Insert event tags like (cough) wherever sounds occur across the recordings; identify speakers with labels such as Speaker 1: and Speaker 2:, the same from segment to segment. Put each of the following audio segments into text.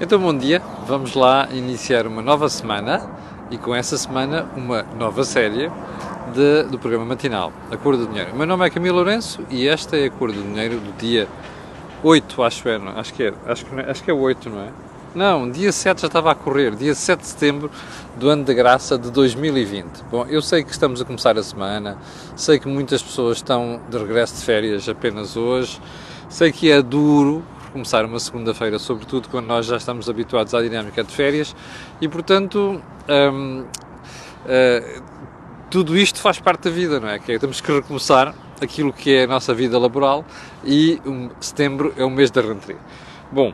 Speaker 1: Então, bom dia. Vamos lá iniciar uma nova semana e com essa semana uma nova série de, do programa matinal, A Cor do Dinheiro. O meu nome é Camilo Lourenço e esta é a Cor do Dinheiro do dia 8, acho, é, não? acho que é, acho que, acho que é 8, não é? Não, dia 7 já estava a correr, dia 7 de setembro do ano de graça de 2020. Bom, eu sei que estamos a começar a semana, sei que muitas pessoas estão de regresso de férias apenas hoje, sei que é duro começar uma segunda-feira, sobretudo quando nós já estamos habituados à dinâmica de férias e, portanto, hum, uh, tudo isto faz parte da vida, não é? Que é, temos que recomeçar aquilo que é a nossa vida laboral e um, setembro é o mês da rentrée. Bom,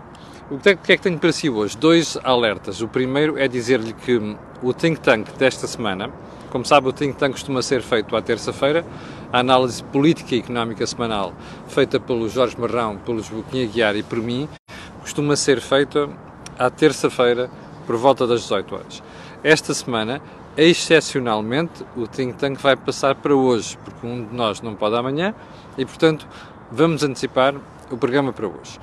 Speaker 1: o que, é, que é que tenho para si hoje? Dois alertas. O primeiro é dizer-lhe que o think tank desta semana, como sabe, o think tank costuma ser feito à terça-feira, a análise política e económica semanal, feita pelo Jorge Marrão, pelo Boquinha Guiar e por mim, costuma ser feita à terça-feira, por volta das 18 horas. Esta semana, excepcionalmente, o think tank vai passar para hoje, porque um de nós não pode amanhã e, portanto, vamos antecipar o programa para hoje.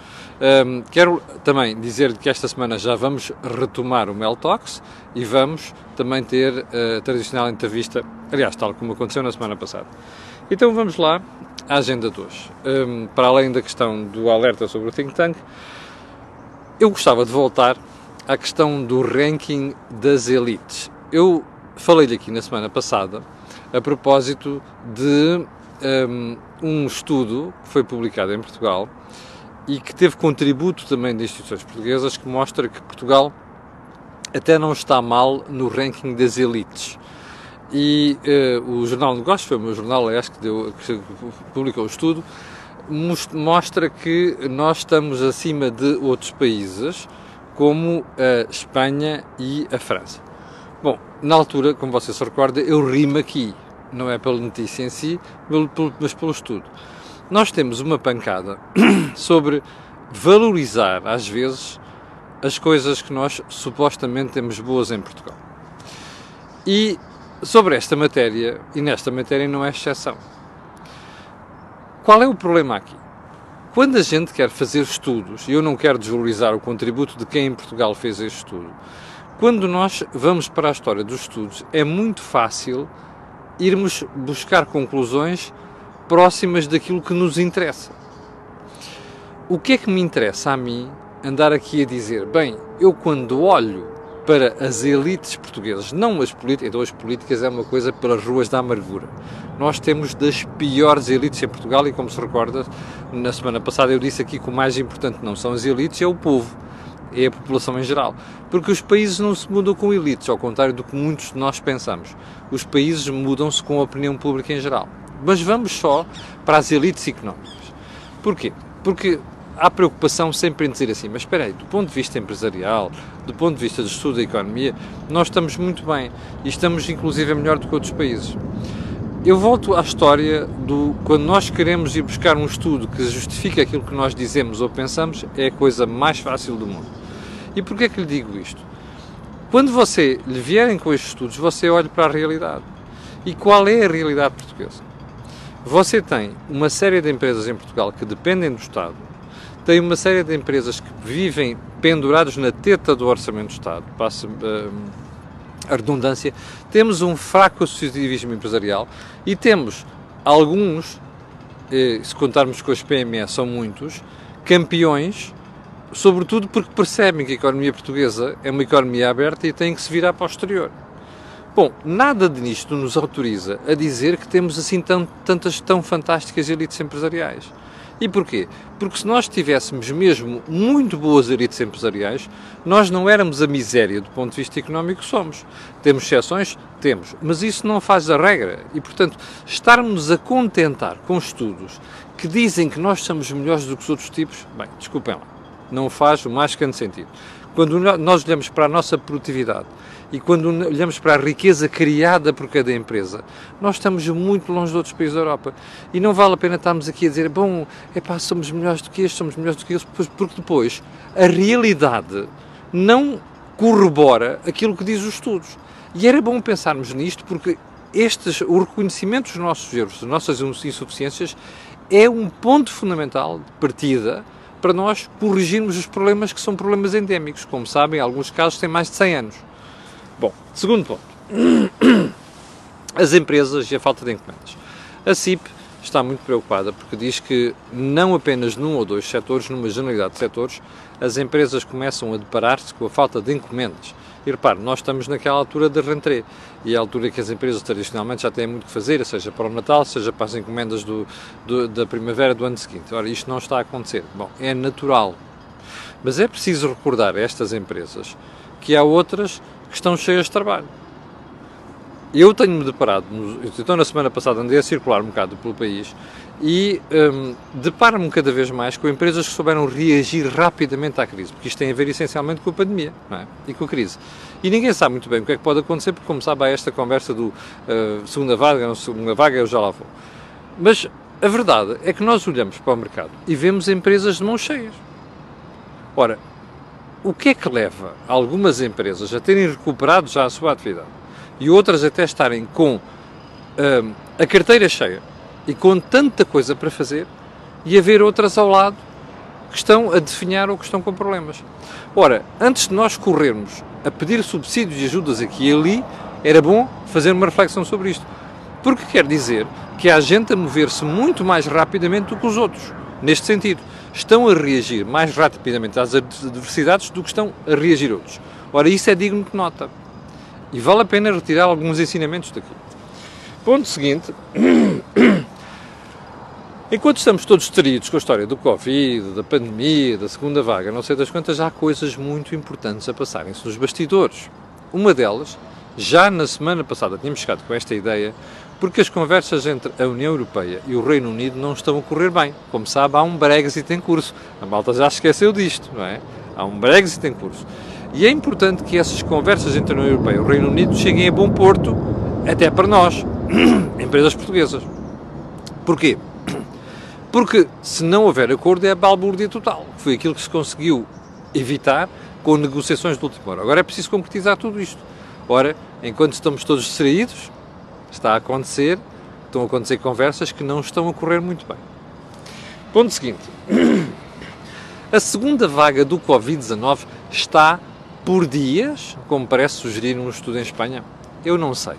Speaker 1: Um, quero também dizer que esta semana já vamos retomar o Mel Talks e vamos também ter a tradicional entrevista, aliás, tal como aconteceu na semana passada. Então vamos lá à agenda de hoje. Um, para além da questão do alerta sobre o think tank, eu gostava de voltar à questão do ranking das elites. Eu falei-lhe aqui na semana passada a propósito de um, um estudo que foi publicado em Portugal e que teve contributo também de instituições portuguesas que mostra que Portugal até não está mal no ranking das elites. E uh, o Jornal de Negócios, foi o meu jornal, acho que, deu, que publicou o estudo, mostra que nós estamos acima de outros países, como a Espanha e a França. Bom, na altura, como você se recorda, eu rimo aqui, não é pela notícia em si, mas pelo estudo. Nós temos uma pancada (clears throat) sobre valorizar, às vezes, as coisas que nós supostamente temos boas em Portugal. E sobre esta matéria, e nesta matéria não é exceção. Qual é o problema aqui? Quando a gente quer fazer estudos, e eu não quero desvalorizar o contributo de quem em Portugal fez este estudo, quando nós vamos para a história dos estudos, é muito fácil irmos buscar conclusões próximas daquilo que nos interessa. O que é que me interessa a mim andar aqui a dizer, bem, eu quando olho para as elites portuguesas, não as políticas, então as políticas é uma coisa pelas ruas da amargura. Nós temos das piores elites em Portugal e, como se recorda, na semana passada eu disse aqui que o mais importante não são as elites, é o povo, é a população em geral. Porque os países não se mudam com elites, ao contrário do que muitos de nós pensamos. Os países mudam-se com a opinião pública em geral. Mas vamos só para as elites económicas. Porquê? Porque há preocupação sempre em dizer assim, mas espera aí, do ponto de vista empresarial, do ponto de vista do estudo da economia, nós estamos muito bem e estamos inclusive melhor do que outros países. Eu volto à história do quando nós queremos ir buscar um estudo que justifique aquilo que nós dizemos ou pensamos, é a coisa mais fácil do mundo. E porquê é que lhe digo isto? Quando você lhe vierem com estes estudos, você olha para a realidade. E qual é a realidade portuguesa? Você tem uma série de empresas em Portugal que dependem do Estado, tem uma série de empresas que vivem pendurados na teta do Orçamento do Estado, passa uh, a redundância, temos um fraco associativismo empresarial e temos alguns, eh, se contarmos com as PME, são muitos, campeões, sobretudo porque percebem que a economia portuguesa é uma economia aberta e tem que se virar para o exterior. Bom, nada de nisto nos autoriza a dizer que temos assim tão, tantas tão fantásticas elites empresariais. E porquê? Porque se nós tivéssemos mesmo muito boas elites empresariais, nós não éramos a miséria do ponto de vista económico que somos. Temos exceções? Temos. Mas isso não faz a regra. E, portanto, estarmos a contentar com estudos que dizem que nós somos melhores do que os outros tipos, bem, desculpem lá, não faz o mais grande sentido. Quando nós olhamos para a nossa produtividade e quando olhamos para a riqueza criada por cada empresa, nós estamos muito longe de outros países da Europa. E não vale a pena estarmos aqui a dizer, bom, é pá, somos melhores do que estes, somos melhores do que eles, porque depois a realidade não corrobora aquilo que diz os estudos. E era bom pensarmos nisto porque estes, o reconhecimento dos nossos erros, das nossas insuficiências, é um ponto fundamental de partida para nós corrigirmos os problemas que são problemas endémicos. Como sabem, em alguns casos têm mais de 100 anos. Bom, segundo ponto. (clears throat) As empresas e a falta de encomendas. A CIP está muito preocupada porque diz que não apenas num ou dois setores, numa generalidade de setores, as empresas começam a deparar-se com a falta de encomendas. E repare, nós estamos naquela altura da rentrée e é a altura que as empresas tradicionalmente já têm muito que fazer, seja para o Natal, seja para as encomendas do, do, da primavera do ano seguinte. Ora, isto não está a acontecer. Bom, é natural. Mas é preciso recordar a estas empresas que há outras que estão cheias de trabalho. Eu tenho-me deparado, então na semana passada andei a circular um bocado pelo país e um, deparo-me cada vez mais com empresas que souberam reagir rapidamente à crise, porque isto tem a ver essencialmente com a pandemia é? e com a crise. E ninguém sabe muito bem o que é que pode acontecer, porque, como sabe, há esta conversa do uh, segunda vaga, não segunda vaga, eu já lá vou. Mas a verdade é que nós olhamos para o mercado e vemos empresas de mãos cheias. Ora, o que é que leva algumas empresas a terem recuperado já a sua atividade? e outras até estarem com uh, a carteira cheia e com tanta coisa para fazer e haver outras ao lado que estão a definhar ou que estão com problemas. Ora, antes de nós corrermos a pedir subsídios e ajudas aqui e ali, era bom fazer uma reflexão sobre isto. Porque quer dizer que há gente a mover-se muito mais rapidamente do que os outros. Neste sentido, estão a reagir mais rapidamente às adversidades do que estão a reagir outros. Ora, isso é digno de nota. E vale a pena retirar alguns ensinamentos daqui. Ponto seguinte. (clears throat) Enquanto estamos todos distraídos com a história do Covid, da pandemia, da segunda vaga, não sei das quantas, há coisas muito importantes a passarem-se nos bastidores. Uma delas, já na semana passada tínhamos chegado com esta ideia, porque as conversas entre a União Europeia e o Reino Unido não estão a correr bem. Como sabe, há um Brexit em curso. A malta já esqueceu disto, não é? Há um Brexit em curso. E é importante que essas conversas entre a União Europeia e o Reino Unido cheguem a bom porto, até para nós, (clears throat) empresas portuguesas. Porquê? Porque se não houver acordo é a balbúrdia total. Foi aquilo que se conseguiu evitar com negociações de última hora. Agora é preciso concretizar tudo isto. Ora, enquanto estamos todos distraídos, está a acontecer, estão a acontecer conversas que não estão a correr muito bem. Ponto seguinte. (clears throat) A segunda vaga do Covid-19 está por dias, como parece sugerir um estudo em Espanha? Eu não sei.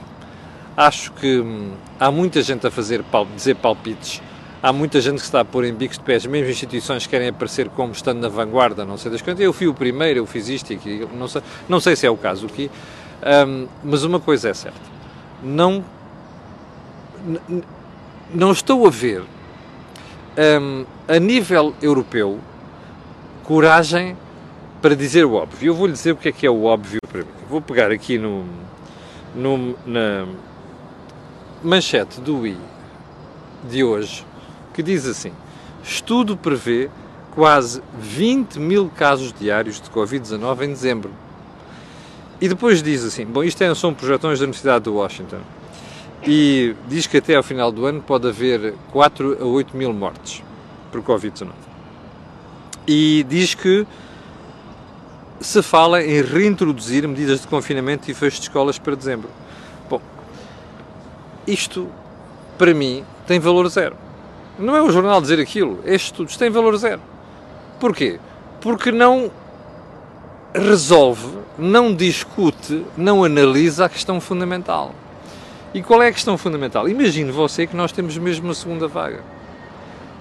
Speaker 1: Acho que hum, há muita gente a fazer dizer palpites, há muita gente que está a pôr em bicos de pés, mesmo instituições que querem aparecer como estando na vanguarda, não sei das quantas. Eu fui o primeiro, eu fiz isto e aquilo, não sei, não sei se é o caso aqui, um, mas uma coisa é certa: não, não estou a ver um, a nível europeu coragem para dizer o óbvio. Eu vou-lhe dizer o que é que é o óbvio para mim. Vou pegar aqui no, no, na manchete do I de hoje, que diz assim: Estudo prevê quase 20 mil casos diários de Covid-19 em dezembro. E depois diz assim: Bom, isto é, são projetões da Universidade de Washington. E diz que até ao final do ano pode haver 4 a 8 mil mortes por Covid-19. E diz que se fala em reintroduzir medidas de confinamento e fecho de escolas para dezembro. Bom, isto, para mim, tem valor zero. Não é o jornal dizer aquilo, estes estudos têm valor zero. Porquê? Porque não resolve, não discute, não analisa a questão fundamental. E qual é a questão fundamental? Imagine você que nós temos mesmo uma segunda vaga.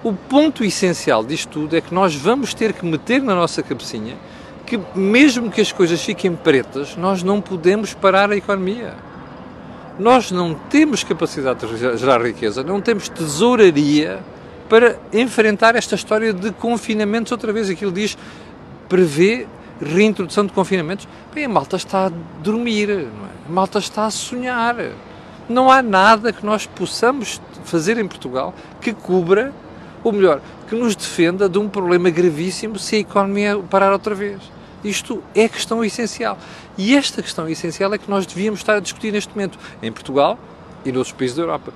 Speaker 1: O ponto essencial disto tudo é que nós vamos ter que meter na nossa cabecinha que mesmo que as coisas fiquem pretas, nós não podemos parar a economia. Nós não temos capacidade de gerar riqueza, não temos tesouraria para enfrentar esta história de confinamentos outra vez. Aquilo diz, prevê reintrodução de confinamentos. Bem, a malta está a dormir, é? a malta está a sonhar. Não há nada que nós possamos fazer em Portugal que cubra, ou melhor, que nos defenda de um problema gravíssimo se a economia parar outra vez. Isto é questão essencial. E esta questão essencial é que nós devíamos estar a discutir neste momento, em Portugal e noutros países da Europa.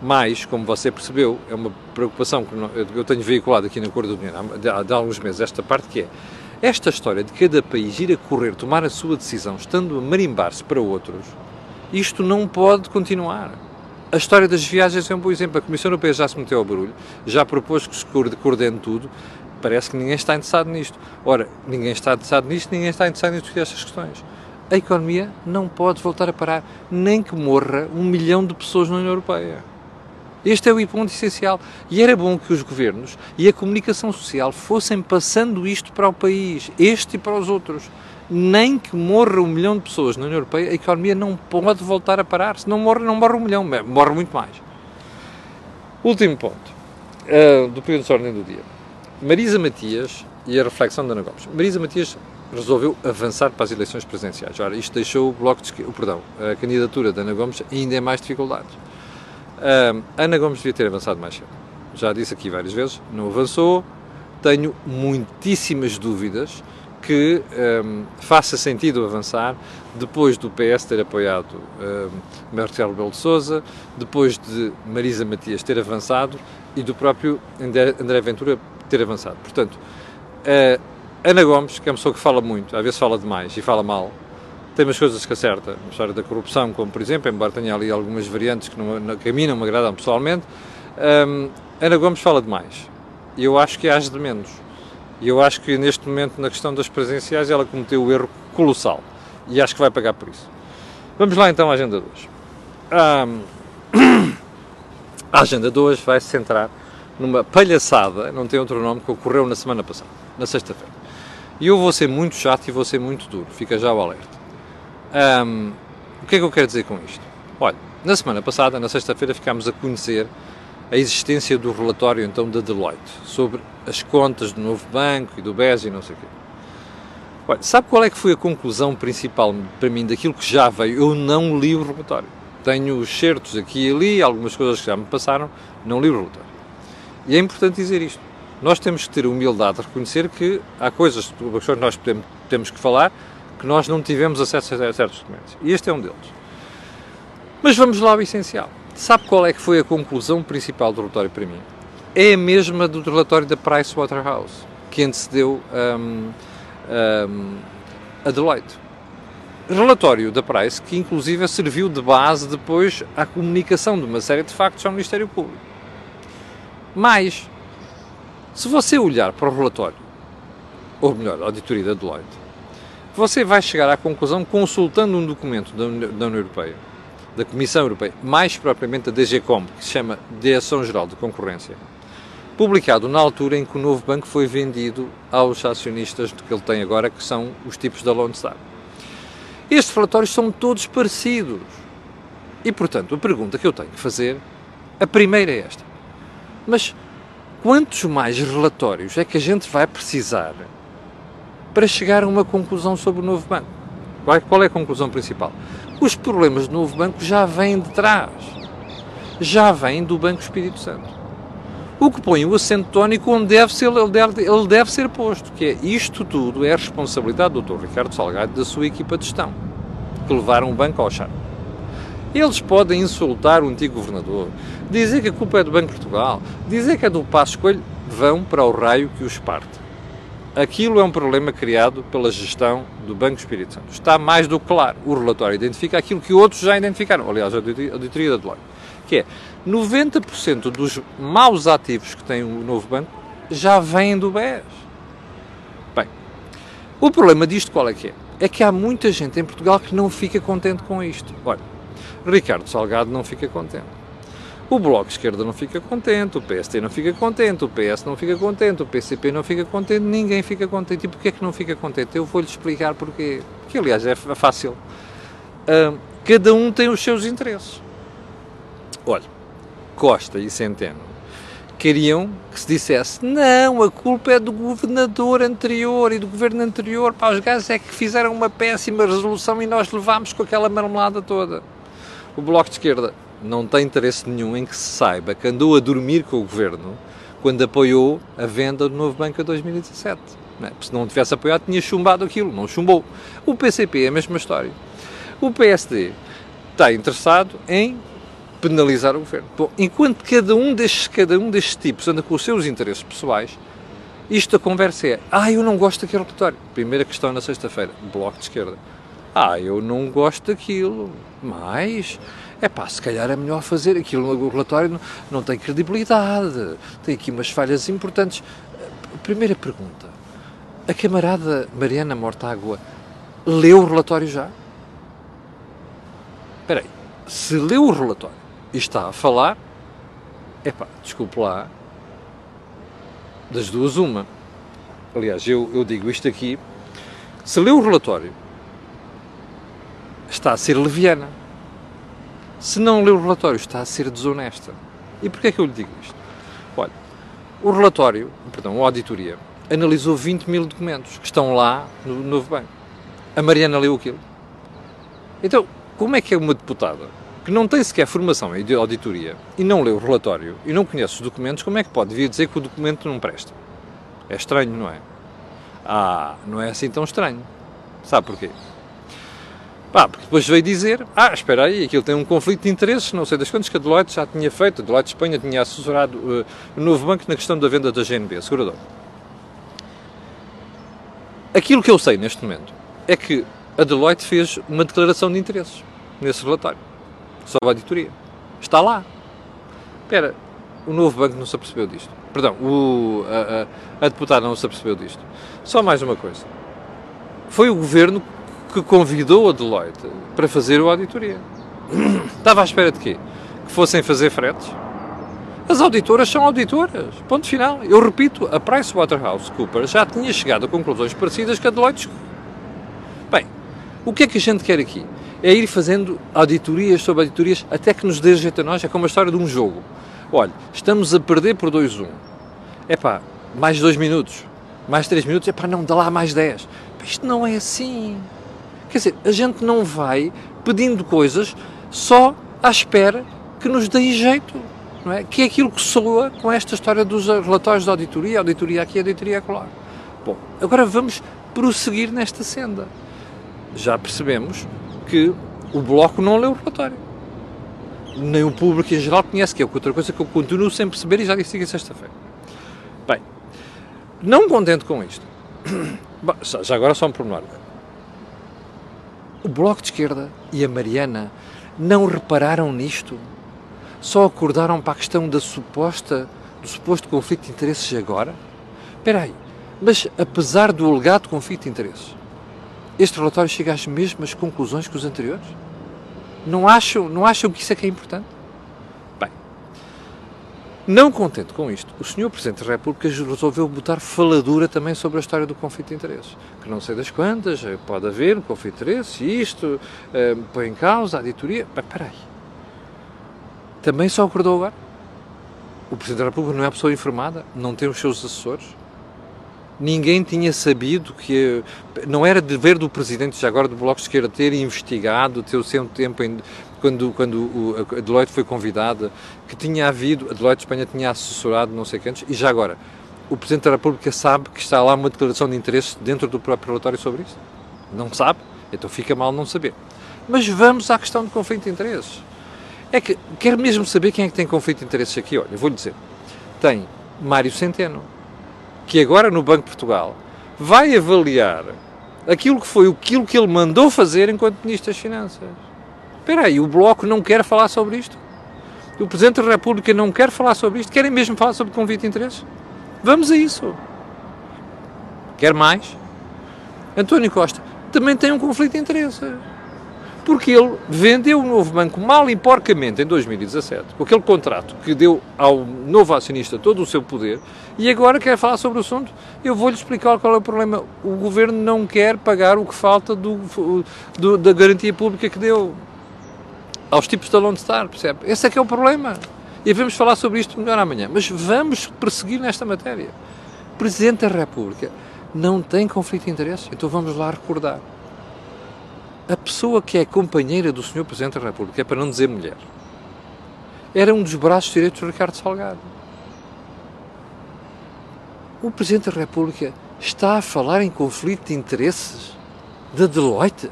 Speaker 1: Mas, como você percebeu, é uma preocupação que eu tenho veiculado aqui na Cor do Dinheiro há alguns meses, esta parte que é esta história de cada país ir a correr, tomar a sua decisão, estando a marimbar-se para outros, isto não pode continuar. A história das viagens é um bom exemplo. A Comissão Europeia já se meteu ao barulho, já propôs que se coordene tudo, parece que ninguém está interessado nisto. Ora, ninguém está interessado nisto, ninguém está interessado em discutir estas questões. A economia não pode voltar a parar, nem que morra um milhão de pessoas na União Europeia. Este é o ponto essencial. E era bom que os governos e a comunicação social fossem passando isto para o país, este e para os outros. Nem que morra um milhão de pessoas na União Europeia, a economia não pode voltar a parar. Se não morre, não morre um milhão, morre muito mais. Último ponto uh, do período de ordem do dia. Marisa Matias e a reflexão da Ana Gomes. Marisa Matias resolveu avançar para as eleições presidenciais. Ora, isto deixou o bloco de, o perdão, a candidatura da Ana Gomes ainda em mais dificuldades. Uh, Ana Gomes devia ter avançado mais cedo. Já disse aqui várias vezes, não avançou. Tenho muitíssimas dúvidas que um, faça sentido avançar depois do PS ter apoiado um, Marcelo Rebelo de Sousa, depois de Marisa Matias ter avançado e do próprio André Ventura ter avançado. Portanto, uh, Ana Gomes, que é uma pessoa que fala muito, às vezes fala demais e fala mal, tem umas coisas que acerta, a história da corrupção, como por exemplo, embora tenha ali algumas variantes que, não, que a mim não me agradam pessoalmente, um, Ana Gomes fala demais. E eu acho que age de menos. E eu acho que neste momento, na questão das presenciais, ela cometeu o um erro colossal. E acho que vai pagar por isso. Vamos lá então à agenda de hoje. Um, a agenda de hoje vai se centrar numa palhaçada, não tem outro nome, que ocorreu na semana passada, na sexta-feira. E eu vou ser muito chato e vou ser muito duro, fica já o alerta. Um, o que é que eu quero dizer com isto? Olha, na semana passada, na sexta-feira, ficámos a conhecer a existência do relatório então da Deloitte sobre as contas do novo banco e do BES e não sei o quê. Olha, sabe qual é que foi a conclusão principal para mim daquilo que já veio? Eu não li o relatório. Tenho os certos aqui e ali, algumas coisas que já me passaram, não li o relatório. E é importante dizer isto. Nós temos que ter humildade de reconhecer que há coisas que nós podemos, temos que falar que nós não tivemos acesso a certos documentos. E este é um deles. Mas vamos lá ao essencial. Sabe qual é que foi a conclusão principal do relatório para mim? É a mesma do relatório da Pricewaterhouse, que antecedeu um, um, a Deloitte. Relatório da Price que inclusive serviu de base depois à comunicação de uma série de factos ao Ministério Público. Mas, se você olhar para o relatório, ou melhor, a auditoria da Deloitte, você vai chegar à conclusão consultando um documento da União Europeia, da Comissão Europeia, mais propriamente da DGCOM, que se chama Direção Geral de Concorrência, publicado na altura em que o novo banco foi vendido aos acionistas que ele tem agora, que são os tipos da Lone Star. Estes relatórios são todos parecidos. E, portanto, a pergunta que eu tenho que fazer, a primeira é esta. Mas quantos mais relatórios é que a gente vai precisar para chegar a uma conclusão sobre o novo banco. Qual é a conclusão principal? Os problemas do novo banco já vêm de trás. Já vêm do Banco Espírito Santo. O que põe o acento tónico onde deve ser, ele, deve, ele deve ser posto, que é isto tudo é responsabilidade do Dr. Ricardo Salgado e da sua equipa de gestão, que levaram o banco ao chão. Eles podem insultar o antigo governador, dizer que a culpa é do Banco de Portugal, dizer que é do Passo Coelho, vão para o raio que os parte. Aquilo é um problema criado pela gestão do Banco Espírito Santo. Está mais do que claro. O relatório identifica aquilo que outros já identificaram. Aliás, a auditoria da Deloitte. Que é 90% dos maus ativos que tem o novo banco já vêm do BES. Bem, o problema disto qual é que é? É que há muita gente em Portugal que não fica contente com isto. Olha, Ricardo Salgado não fica contente. O Bloco de Esquerda não fica contente, o PST não fica contente, o PS não fica contente, o PCP não fica contente, ninguém fica contente. E porquê é que não fica contente? Eu vou-lhe explicar porquê. Que, aliás, é fácil. Uh, cada um tem os seus interesses. Olha, Costa e Centeno queriam que se dissesse não, a culpa é do governador anterior e do governo anterior, para os gajos é que fizeram uma péssima resolução e nós levámos com aquela marmelada toda. O Bloco de Esquerda não tem interesse nenhum em que se saiba que andou a dormir com o governo quando apoiou a venda do novo banco em 2017. Não é? Se não tivesse apoiado, tinha chumbado aquilo, não chumbou. O PCP é a mesma história. O PSD está interessado em penalizar o governo. Bom, enquanto cada um destes, cada um destes tipos anda com os seus interesses pessoais, isto a conversa é: ah, eu não gosto daquele relatório. Primeira questão na sexta-feira, bloco de esquerda. Ah, eu não gosto daquilo, mas é pá, se calhar é melhor fazer aquilo. O relatório não, não tem credibilidade, tem aqui umas falhas importantes. primeira pergunta. A camarada Mariana Mortágua leu o relatório já? Espera aí. Se leu o relatório e está a falar, epá, desculpe lá, das duas uma. Aliás, eu, eu digo isto aqui, se leu o relatório, está a ser leviana. Se não leu o relatório, está a ser desonesta. E porquê é que eu lhe digo isto? Olha, o relatório, perdão, a auditoria, analisou 20 mil documentos que estão lá no Novo Banco. A Mariana leu aquilo. Então, como é que é uma deputada que não tem sequer formação em auditoria e não leu o relatório e não conhece os documentos, como é que pode vir dizer que o documento não presta? É estranho, não é? Ah, não é assim tão estranho. Sabe porquê? Pá, porque depois veio dizer, ah, espera aí, aquilo tem um conflito de interesses, não sei das quantas que a Deloitte já tinha feito, a Deloitte de Espanha tinha assessorado uh, o novo banco na questão da venda da GNB, segurador. Aquilo que eu sei neste momento é que a Deloitte fez uma declaração de interesses nesse relatório, sobre a auditoria. Está lá. Espera, o novo banco não se apercebeu disto. Perdão, o, a, a, a deputada não se apercebeu disto. Só mais uma coisa. Foi o governo que convidou a Deloitte para fazer a auditoria. Estava à espera de quê? Que fossem fazer fretes? As auditoras são auditoras. Ponto final. Eu repito, a PricewaterhouseCoopers já tinha chegado a conclusões parecidas que a Deloitte. Bem, o que é que a gente quer aqui? É ir fazendo auditorias sobre auditorias até que nos dê jeito a nós. É como a história de um jogo. Olha, estamos a perder por 2-1. É pá, mais 2 minutos, mais 3 minutos, é pá, não, dá lá mais 10. Isto não é assim. Quer dizer, a gente não vai pedindo coisas só à espera que nos dê jeito. Não é? Que é aquilo que soa com esta história dos relatórios de auditoria, auditoria aqui, auditoria acolá. Bom, agora vamos prosseguir nesta senda. Já percebemos que o Bloco não leu o relatório. Nem o público em geral conhece, que é outra coisa que eu continuo sem perceber e já disse aqui sexta-feira. Bem, não contente com isto, (coughs) já agora só um pormenor o Bloco de Esquerda e a Mariana não repararam nisto? Só acordaram para a questão da suposta, do suposto conflito de interesses agora? Espera aí, mas apesar do alegado conflito de interesses, este relatório chega às mesmas conclusões que os anteriores? Não acham, não acham que isso é que é importante? Não contente com isto, o Sr. Presidente da República resolveu botar faladura também sobre a história do conflito de interesses. Que não sei das quantas, eh, pode haver um conflito de interesses, isto uh, põe em causa a auditoria. Mas espera aí. Também só acordou agora? O Presidente da República não é a pessoa informada? Não tem os seus assessores? Ninguém tinha sabido que. Não era dever do Presidente, já agora do Bloco de Esquerda, ter investigado, ter o seu tempo em, quando, quando o, a Deloitte foi convidada, que tinha havido, a Deloitte de Espanha tinha assessorado não sei quantos, e já agora, o Presidente da República sabe que está lá uma declaração de interesse dentro do próprio relatório sobre isso? Não sabe? Então fica mal não saber. Mas vamos à questão do conflito de interesses. É que, quer mesmo saber quem é que tem conflito de interesses aqui? Olha, vou-lhe dizer. Tem Mário Centeno, que agora no Banco de Portugal vai avaliar aquilo que foi aquilo que ele mandou fazer enquanto Ministro das Finanças. Espera aí, o Bloco não quer falar sobre isto? O Presidente da República não quer falar sobre isto? Querem mesmo falar sobre convite de interesses? Vamos a isso. Quer mais? António Costa também tem um conflito de interesses. Porque ele vendeu o novo banco mal e porcamente em 2017, com aquele contrato que deu ao novo acionista todo o seu poder, e agora quer falar sobre o assunto. Eu vou-lhe explicar qual é o problema. O governo não quer pagar o que falta do, do, da garantia pública que deu aos tipos de Lone Star, percebe? Esse é que é o problema. E vamos falar sobre isto melhor amanhã. Mas vamos perseguir nesta matéria. O Presidente da República não tem conflito de interesse. Então vamos lá recordar. A pessoa que é companheira do Sr. Presidente da República, é para não dizer mulher, era um dos braços direitos do Ricardo Salgado. O Presidente da República está a falar em conflito de interesses da de Deloitte?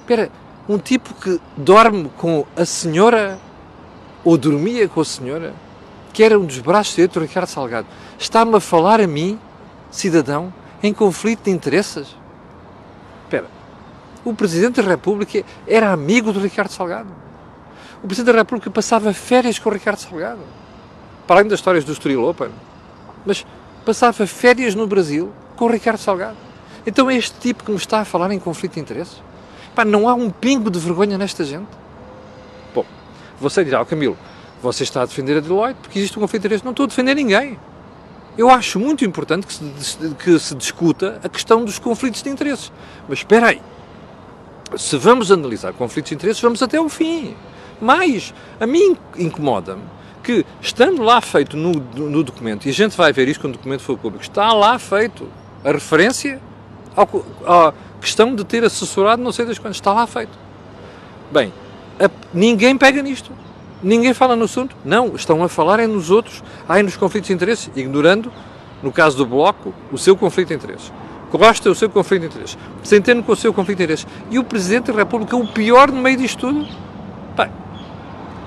Speaker 1: Espera, um tipo que dorme com a senhora ou dormia com a senhora, que era um dos braços direitos do Ricardo Salgado, está-me a falar a mim, cidadão, em conflito de interesses? O Presidente da República era amigo do Ricardo Salgado. O Presidente da República passava férias com o Ricardo Salgado. Para além das histórias do Estoril Open. Mas passava férias no Brasil com o Ricardo Salgado. Então é este tipo que me está a falar em conflito de interesses? Pá, não há um pingo de vergonha nesta gente? Bom, você dirá, oh, Camilo, você está a defender a Deloitte porque existe um conflito de interesses. Não estou a defender ninguém. Eu acho muito importante que se, que se discuta a questão dos conflitos de interesses. Mas espera aí. Se vamos analisar conflitos de interesses, vamos até o fim. Mas, a mim incomoda-me que, estando lá feito no, no, documento, e a gente vai ver isso quando o documento for público, está lá feito a referência à questão de ter assessorado não sei das quantas, está lá feito. Bem, a, ninguém pega nisto. Ninguém fala no assunto? Não, estão a falar é nos outros, aí nos conflitos de interesses, ignorando, no caso do Bloco, o seu conflito de interesses. Costa o seu conflito de interesses. Centeno com o seu conflito de interesses. E o Presidente da República, o pior no meio disto tudo? Bem,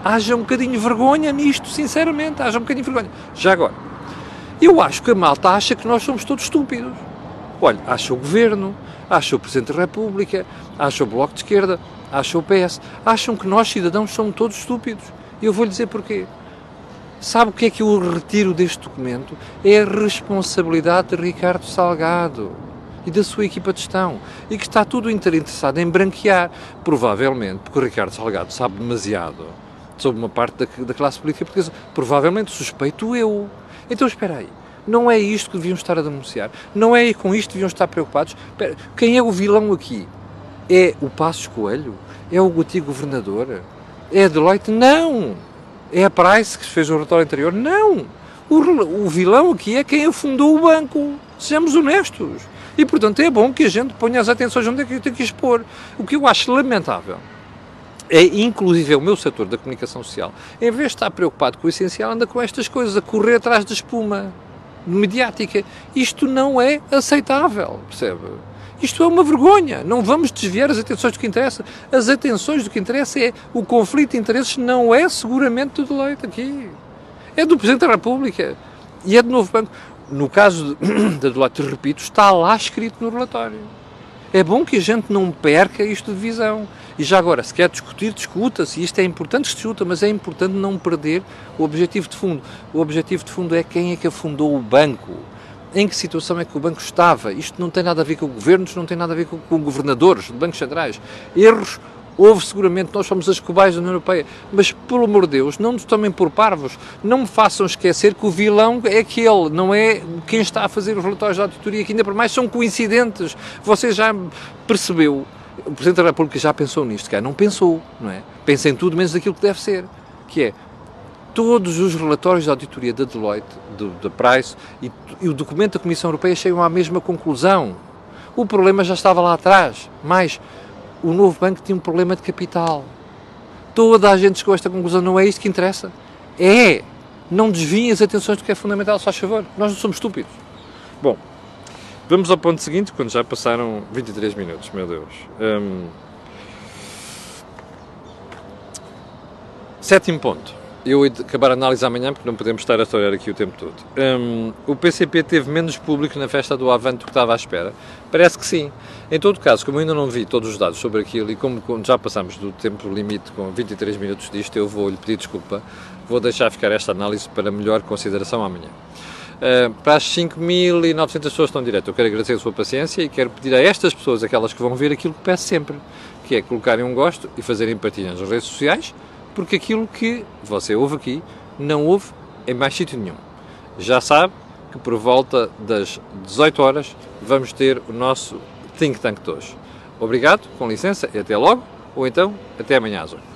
Speaker 1: haja um bocadinho de vergonha nisto, sinceramente, haja um bocadinho de vergonha. Já agora, eu acho que a malta acha que nós somos todos estúpidos. Olha, acha o Governo, acha o Presidente da República, acha o Bloco de Esquerda, acha o PS, acham que nós, cidadãos, somos todos estúpidos. E eu vou-lhe dizer porquê. Sabe o que é que eu retiro deste documento? É a responsabilidade de Ricardo Salgado e da sua equipa de gestão. E que está tudo interessado em branquear. Provavelmente, porque o Ricardo Salgado sabe demasiado sobre uma parte da, da classe política portuguesa. Provavelmente suspeito eu. Então espera aí. Não é isto que deviam estar a denunciar. Não é com isto que deviam estar preocupados. Quem é o vilão aqui? É o Passos Coelho? É o antigo governador? É a Deloitte? Não! É a Price que fez o relatório anterior? Não! O, o vilão aqui é quem afundou o banco. Sejamos honestos. E, portanto, é bom que a gente ponha as atenções onde é que tem que expor. O que eu acho lamentável é, inclusive, o meu setor da comunicação social, em vez de estar preocupado com o essencial, anda com estas coisas, a correr atrás da espuma mediática. Isto não é aceitável, percebe? Isto é uma vergonha. Não vamos desviar as atenções do que interessa. As atenções do que interessa é o conflito de interesses não é seguramente do leite aqui. É do Presidente da República e é do Novo Banco. No caso da (clears throat) Deloitte, repito, está lá escrito no relatório. É bom que a gente não perca isto de visão. E já agora, se quer discutir, discuta-se. Isto é importante que se discuta, mas é importante não perder o objetivo de fundo. O objetivo de fundo é quem é que afundou o banco em que situação é que o banco estava. Isto não tem nada a ver com governos, não tem nada a ver com, com governadores de bancos centrais. Erros houve seguramente, nós somos as cobaias da União Europeia, mas, pelo amor de Deus, não nos tomem por parvos, não me façam esquecer que o vilão é aquele, não é quem está a fazer os relatórios da auditoria, que ainda por mais são coincidentes. Você já percebeu, o Presidente da República já pensou nisto, que não pensou, não é? Pensa em tudo menos aquilo que deve ser, que é todos os relatórios de auditoria da Deloitte, da Price e, e, o documento da Comissão Europeia chegam à mesma conclusão. O problema já estava lá atrás, mas o novo banco tinha um problema de capital. Toda a gente chegou a esta conclusão, não é isto que interessa. É, não desviem as atenções do que é fundamental, faz favor. Nós não somos estúpidos. Bom, vamos ao ponto seguinte, quando já passaram 23 minutos, meu Deus. Um... Sétimo ponto eu de acabar a análise amanhã, porque não podemos estar a históriar aqui o tempo todo. Um, o PCP teve menos público na festa do Avante do que estava à espera? Parece que sim. Em todo caso, como ainda não vi todos os dados sobre aquilo e como, já passamos do tempo limite com 23 minutos disto, eu vou lhe pedir desculpa. Vou deixar ficar esta análise para melhor consideração amanhã. Uh, para as 5.900 pessoas que estão direto, eu quero agradecer a sua paciência e quero pedir a estas pessoas, aquelas que vão ver, aquilo que peço sempre, que é colocarem um gosto e fazerem partilha nas redes sociais, porque aquilo que você ouve aqui não ouve em mais sítio nenhum. Já sabe que por volta das 18 horas vamos ter o nosso Think Tank de hoje. Obrigado, com licença e até logo, ou então até amanhã às 8.